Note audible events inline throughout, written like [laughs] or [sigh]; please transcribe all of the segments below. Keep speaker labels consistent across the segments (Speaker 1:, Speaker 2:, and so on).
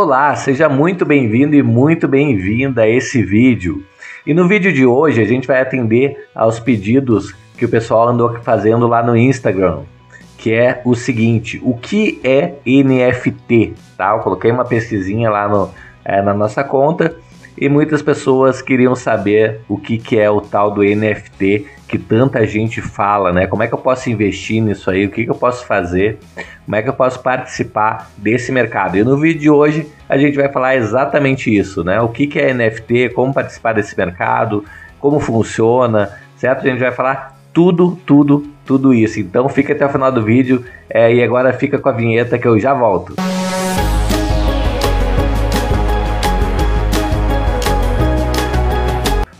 Speaker 1: Olá, seja muito bem-vindo e muito bem-vinda a esse vídeo. E no vídeo de hoje a gente vai atender aos pedidos que o pessoal andou fazendo lá no Instagram, que é o seguinte: o que é NFT? Tá? Eu coloquei uma pesquisinha lá no, é, na nossa conta e muitas pessoas queriam saber o que, que é o tal do NFT que tanta gente fala, né? Como é que eu posso investir nisso aí? O que, que eu posso fazer? Como é que eu posso participar desse mercado? E no vídeo de hoje a gente vai falar exatamente isso, né? O que, que é NFT, como participar desse mercado, como funciona, certo? A gente vai falar tudo, tudo, tudo isso. Então fica até o final do vídeo é, e agora fica com a vinheta que eu já volto.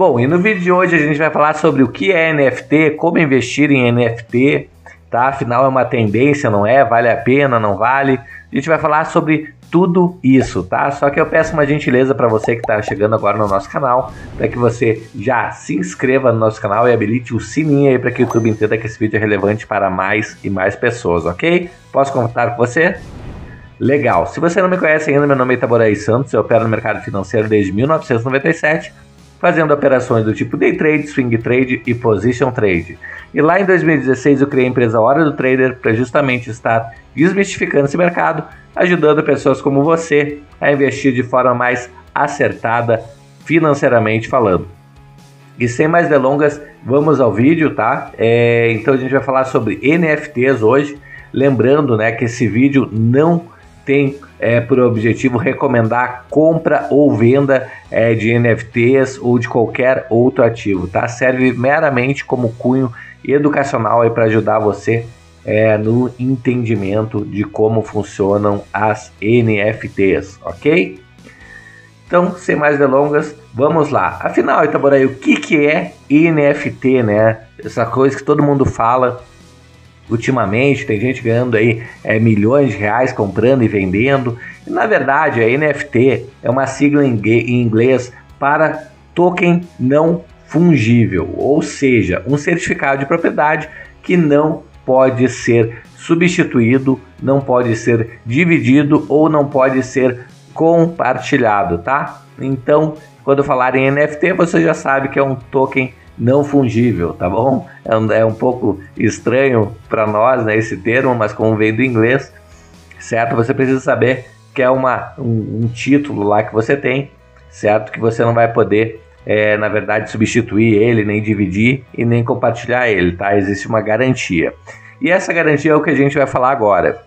Speaker 1: Bom, e no vídeo de hoje a gente vai falar sobre o que é NFT, como investir em NFT, tá? Afinal é uma tendência, não é? Vale a pena, não vale? A gente vai falar sobre tudo isso, tá? Só que eu peço uma gentileza para você que está chegando agora no nosso canal, para que você já se inscreva no nosso canal e habilite o sininho aí para que o YouTube entenda que esse vídeo é relevante para mais e mais pessoas, ok? Posso contar com você? Legal. Se você não me conhece ainda, meu nome é Itaboraí Santos, eu opero no mercado financeiro desde 1997 fazendo operações do tipo day trade, swing trade e position trade. E lá em 2016 eu criei a empresa Hora do Trader para justamente estar desmistificando esse mercado, ajudando pessoas como você a investir de forma mais acertada financeiramente falando. E sem mais delongas, vamos ao vídeo, tá? É, então a gente vai falar sobre NFTs hoje. Lembrando né, que esse vídeo não tem é, por objetivo recomendar compra ou venda é, de NFTs ou de qualquer outro ativo, tá? Serve meramente como cunho educacional para ajudar você é, no entendimento de como funcionam as NFTs, ok? Então, sem mais delongas, vamos lá. Afinal, Itaboraí, o que, que é NFT, né? Essa coisa que todo mundo fala, ultimamente, tem gente ganhando aí é, milhões de reais comprando e vendendo. E, na verdade, a NFT é uma sigla em inglês para token não fungível, ou seja, um certificado de propriedade que não pode ser substituído, não pode ser dividido ou não pode ser compartilhado, tá? Então, quando falar em NFT, você já sabe que é um token não fungível, tá bom? É um, é um pouco estranho para nós né, esse termo, mas como vem do inglês, certo? Você precisa saber que é uma, um, um título lá que você tem, certo? Que você não vai poder, é, na verdade, substituir ele, nem dividir e nem compartilhar ele, tá? Existe uma garantia. E essa garantia é o que a gente vai falar agora.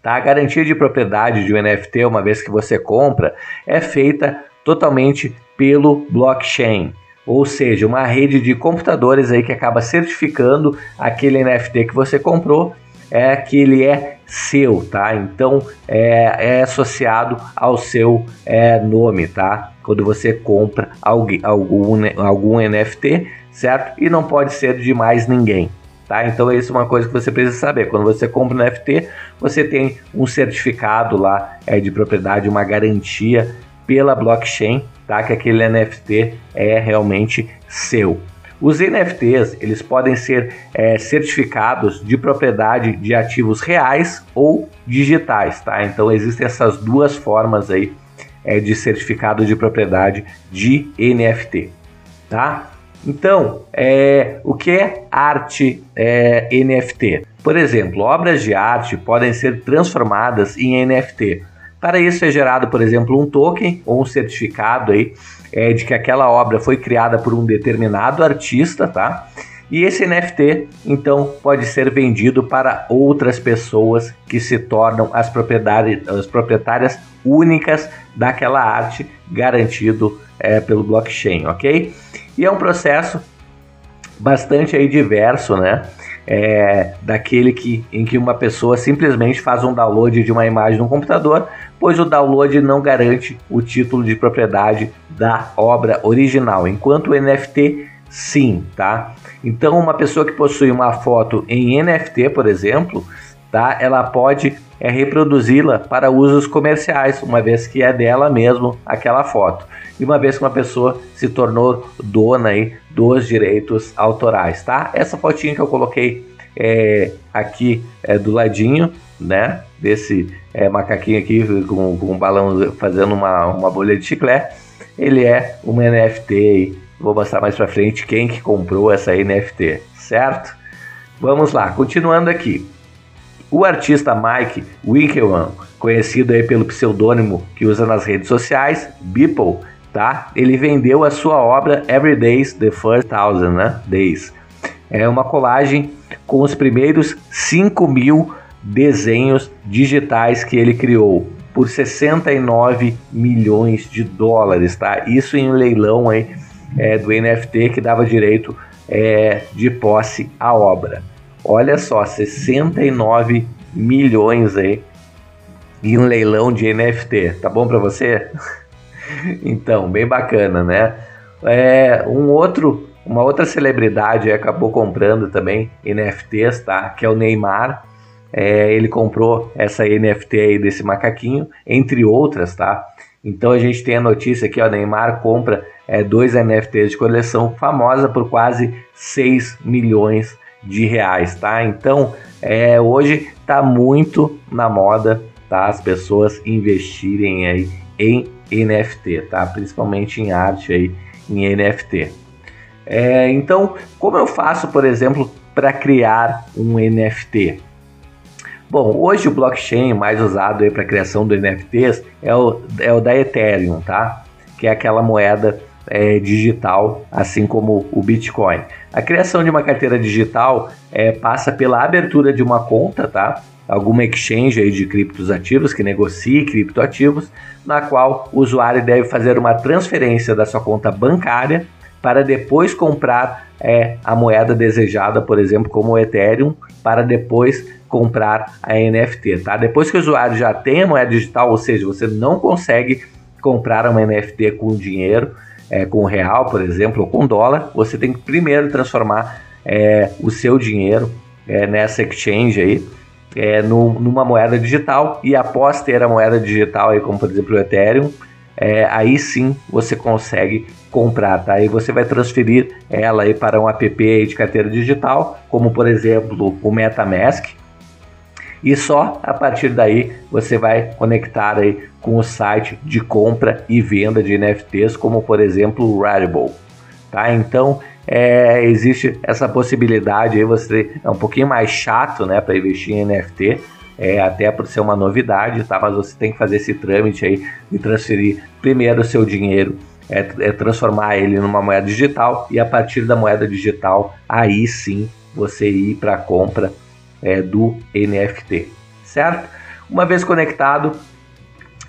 Speaker 1: Tá? A garantia de propriedade de um NFT, uma vez que você compra, é feita totalmente pelo blockchain ou seja, uma rede de computadores aí que acaba certificando aquele NFT que você comprou é que ele é seu, tá? Então é, é associado ao seu é, nome, tá? Quando você compra algum, algum, algum NFT, certo? E não pode ser de mais ninguém. Tá? Então isso é uma coisa que você precisa saber. Quando você compra um NFT, você tem um certificado lá é, de propriedade, uma garantia pela blockchain tá? Que aquele NFT é realmente seu. Os NFTs eles podem ser é, certificados de propriedade de ativos reais ou digitais, tá? Então existem essas duas formas aí é, de certificado de propriedade de NFT, tá? Então, é, o que é arte é, NFT? Por exemplo, obras de arte podem ser transformadas em NFT para isso é gerado, por exemplo, um token ou um certificado aí é, de que aquela obra foi criada por um determinado artista, tá? E esse NFT, então, pode ser vendido para outras pessoas que se tornam as propriedades, as proprietárias únicas daquela arte, garantido é, pelo blockchain, ok? E é um processo bastante aí diverso, né? É, daquele que, em que uma pessoa simplesmente faz um download de uma imagem no computador, pois o download não garante o título de propriedade da obra original, enquanto o NFT sim, tá? Então uma pessoa que possui uma foto em NFT, por exemplo, tá? Ela pode é reproduzi-la para usos comerciais, uma vez que é dela mesmo aquela foto. E uma vez que uma pessoa se tornou dona aí dos direitos autorais, tá? Essa fotinha que eu coloquei é, aqui é, do ladinho, né? Desse é, macaquinho aqui com, com um balão fazendo uma, uma bolha de chiclete. Ele é uma NFT. Vou mostrar mais para frente quem que comprou essa NFT, certo? Vamos lá, continuando aqui. O artista Mike Winkelmann, conhecido aí pelo pseudônimo que usa nas redes sociais, Beeple, tá? Ele vendeu a sua obra Every Days the First Thousand né? Days. É uma colagem com os primeiros 5 mil desenhos digitais que ele criou por 69 milhões de dólares, tá? Isso em um leilão aí, é, do NFT que dava direito é, de posse à obra. Olha só, 69 milhões aí em um leilão de NFT. Tá bom para você? [laughs] então, bem bacana, né? É, um outro, uma outra celebridade acabou comprando também NFTs, tá? Que é o Neymar. É, ele comprou essa NFT aí desse macaquinho, entre outras, tá? Então a gente tem a notícia aqui, ó, Neymar compra é, dois NFTs de coleção famosa por quase 6 milhões de reais, tá? Então, é, hoje tá muito na moda, tá? As pessoas investirem aí em NFT, tá? Principalmente em arte aí, em NFT. É, então, como eu faço, por exemplo, para criar um NFT? Bom, hoje o blockchain mais usado para a criação do NFTs é o, é o da Ethereum, tá? Que é aquela moeda é, digital, assim como o Bitcoin. A criação de uma carteira digital é, passa pela abertura de uma conta, tá? Alguma exchange aí de criptos ativos que negocie criptoativos, na qual o usuário deve fazer uma transferência da sua conta bancária para depois comprar é, a moeda desejada, por exemplo, como o Ethereum, para depois comprar a NFT, tá? Depois que o usuário já tem a moeda digital, ou seja, você não consegue comprar uma NFT com dinheiro, é, com real, por exemplo, ou com dólar, você tem que primeiro transformar é, o seu dinheiro é, nessa exchange aí, é, no, numa moeda digital e após ter a moeda digital aí, como por exemplo o Ethereum, é, aí sim você consegue comprar, tá? Aí você vai transferir ela aí para um app de carteira digital, como por exemplo o MetaMask, e só a partir daí você vai conectar aí com o site de compra e venda de NFTs, como por exemplo o Rarible. Tá? Então é, existe essa possibilidade aí, você é um pouquinho mais chato né, para investir em NFT, é, até por ser uma novidade, tá? mas você tem que fazer esse trâmite aí de transferir primeiro o seu dinheiro, é, é transformar ele numa moeda digital e a partir da moeda digital, aí sim você ir para a compra é, do NFT, certo? Uma vez conectado,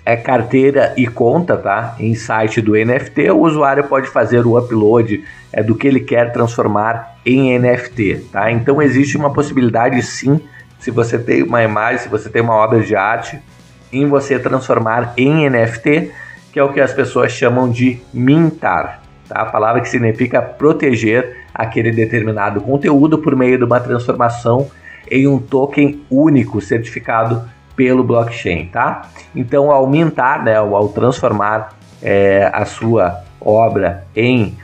Speaker 1: é carteira e conta, tá? Em site do NFT, o usuário pode fazer o upload é, do que ele quer transformar em NFT, tá? Então existe uma possibilidade sim, se você tem uma imagem, se você tem uma obra de arte, em você transformar em NFT, que é o que as pessoas chamam de mintar, tá? A palavra que significa proteger aquele determinado conteúdo por meio de uma transformação em um token único certificado pelo blockchain, tá? Então, ao mintar, né, ao transformar é, a sua obra em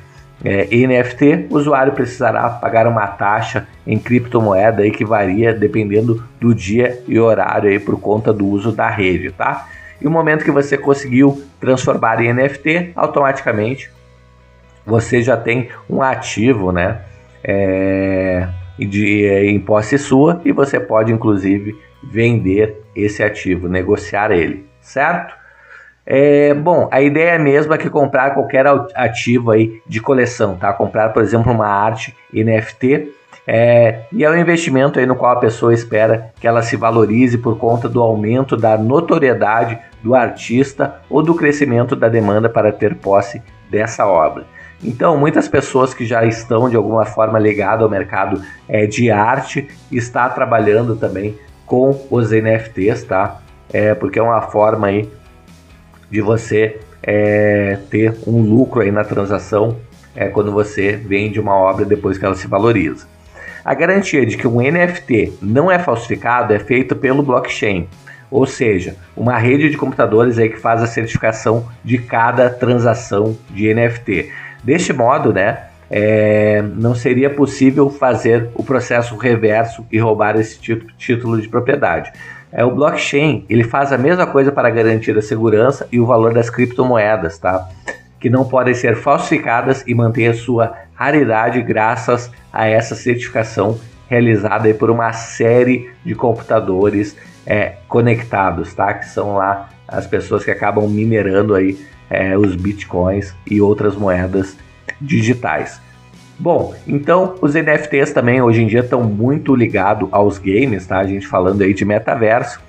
Speaker 1: é, NFT, o usuário precisará pagar uma taxa em criptomoeda aí que varia dependendo do dia e horário aí por conta do uso da rede, tá? E o momento que você conseguiu transformar em NFT, automaticamente você já tem um ativo, né? É, de, é, em posse sua e você pode inclusive vender esse ativo, negociar ele, certo? É, bom, a ideia mesmo é que comprar qualquer ativo aí de coleção, tá? Comprar, por exemplo, uma arte NFT é, e é um investimento aí no qual a pessoa espera que ela se valorize por conta do aumento da notoriedade do artista ou do crescimento da demanda para ter posse dessa obra. Então, muitas pessoas que já estão de alguma forma ligadas ao mercado é, de arte está trabalhando também com os NFTs, tá? É, porque é uma forma aí de você é, ter um lucro aí na transação é, quando você vende uma obra depois que ela se valoriza. A garantia de que um NFT não é falsificado é feito pelo blockchain, ou seja, uma rede de computadores aí que faz a certificação de cada transação de NFT. Deste modo, né, é, não seria possível fazer o processo reverso e roubar esse título de propriedade. É, o blockchain ele faz a mesma coisa para garantir a segurança e o valor das criptomoedas, tá? que não podem ser falsificadas e manter a sua raridade graças a essa certificação realizada por uma série de computadores é, conectados, tá? Que são lá as pessoas que acabam minerando aí é, os bitcoins e outras moedas digitais. Bom, então os NFTs também hoje em dia estão muito ligados aos games, tá? A gente falando aí de metaverso.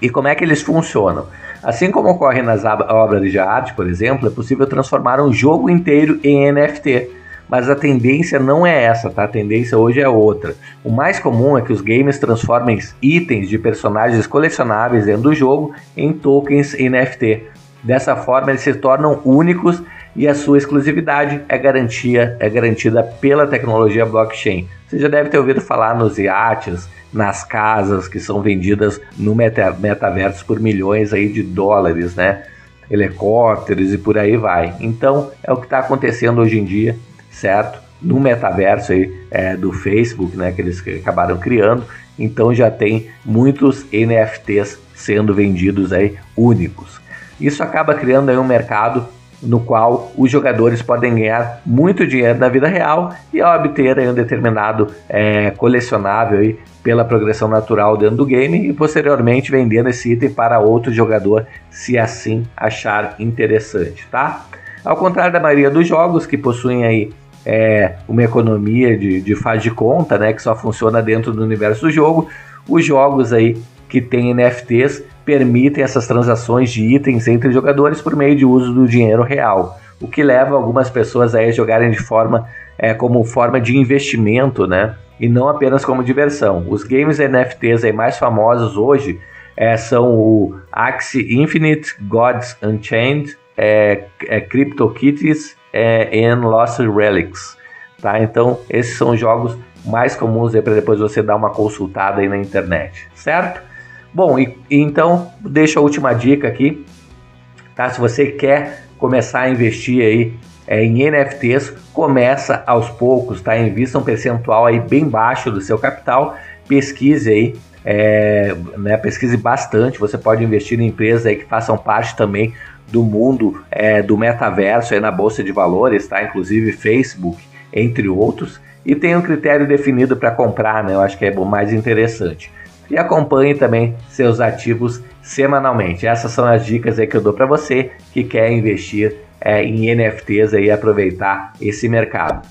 Speaker 1: E como é que eles funcionam? Assim como ocorre nas obras de arte, por exemplo, é possível transformar um jogo inteiro em NFT. Mas a tendência não é essa, tá? A tendência hoje é outra. O mais comum é que os games transformem itens de personagens colecionáveis dentro do jogo em tokens NFT. Dessa forma, eles se tornam únicos e a sua exclusividade é, garantia, é garantida pela tecnologia blockchain. Você já deve ter ouvido falar nos iates, nas casas que são vendidas no meta, metaverso por milhões aí de dólares, né? Helicópteros e por aí vai. Então é o que está acontecendo hoje em dia, certo? No metaverso aí é, do Facebook, né? Que eles acabaram criando. Então já tem muitos NFTs sendo vendidos aí únicos. Isso acaba criando aí um mercado no qual os jogadores podem ganhar muito dinheiro na vida real e obter um determinado é, colecionável aí, pela progressão natural dentro do game e posteriormente vendendo esse item para outro jogador se assim achar interessante, tá? Ao contrário da maioria dos jogos que possuem aí é, uma economia de, de faz de conta, né, que só funciona dentro do universo do jogo, os jogos aí que têm NFTs permitem essas transações de itens entre jogadores por meio de uso do dinheiro real, o que leva algumas pessoas a jogarem de forma é, como forma de investimento, né? E não apenas como diversão. Os games NFTs aí mais famosos hoje é, são o Axie Infinite, Gods Unchained, é, é CryptoKitties é, e Lost Relics. Tá? Então, esses são os jogos mais comuns para depois você dar uma consultada aí na internet, certo? Bom, e, então deixa a última dica aqui, tá? Se você quer começar a investir aí é, em NFTs, começa aos poucos, tá? Invista um percentual aí bem baixo do seu capital, pesquise aí, é, né, pesquise bastante. Você pode investir em empresas aí que façam parte também do mundo é, do metaverso aí na bolsa de valores, tá? Inclusive Facebook, entre outros. E tem um critério definido para comprar, né? Eu acho que é o mais interessante e acompanhe também seus ativos semanalmente. Essas são as dicas aí que eu dou para você que quer investir é, em NFTs e aproveitar esse mercado.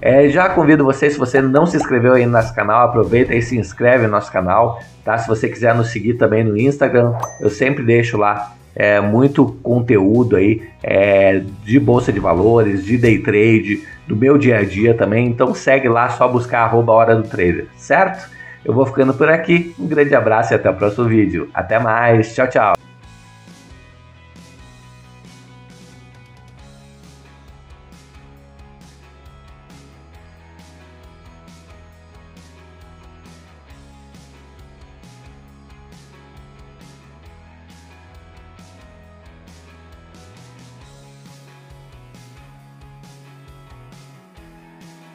Speaker 1: É, já convido você, se você não se inscreveu aí no nosso canal, aproveita e se inscreve no nosso canal, tá? Se você quiser nos seguir também no Instagram, eu sempre deixo lá é, muito conteúdo aí é, de bolsa de valores, de day trade, do meu dia a dia também. Então segue lá, só buscar arroba hora do trader, certo? Eu vou ficando por aqui. Um grande abraço e até o próximo vídeo. Até mais. Tchau, tchau.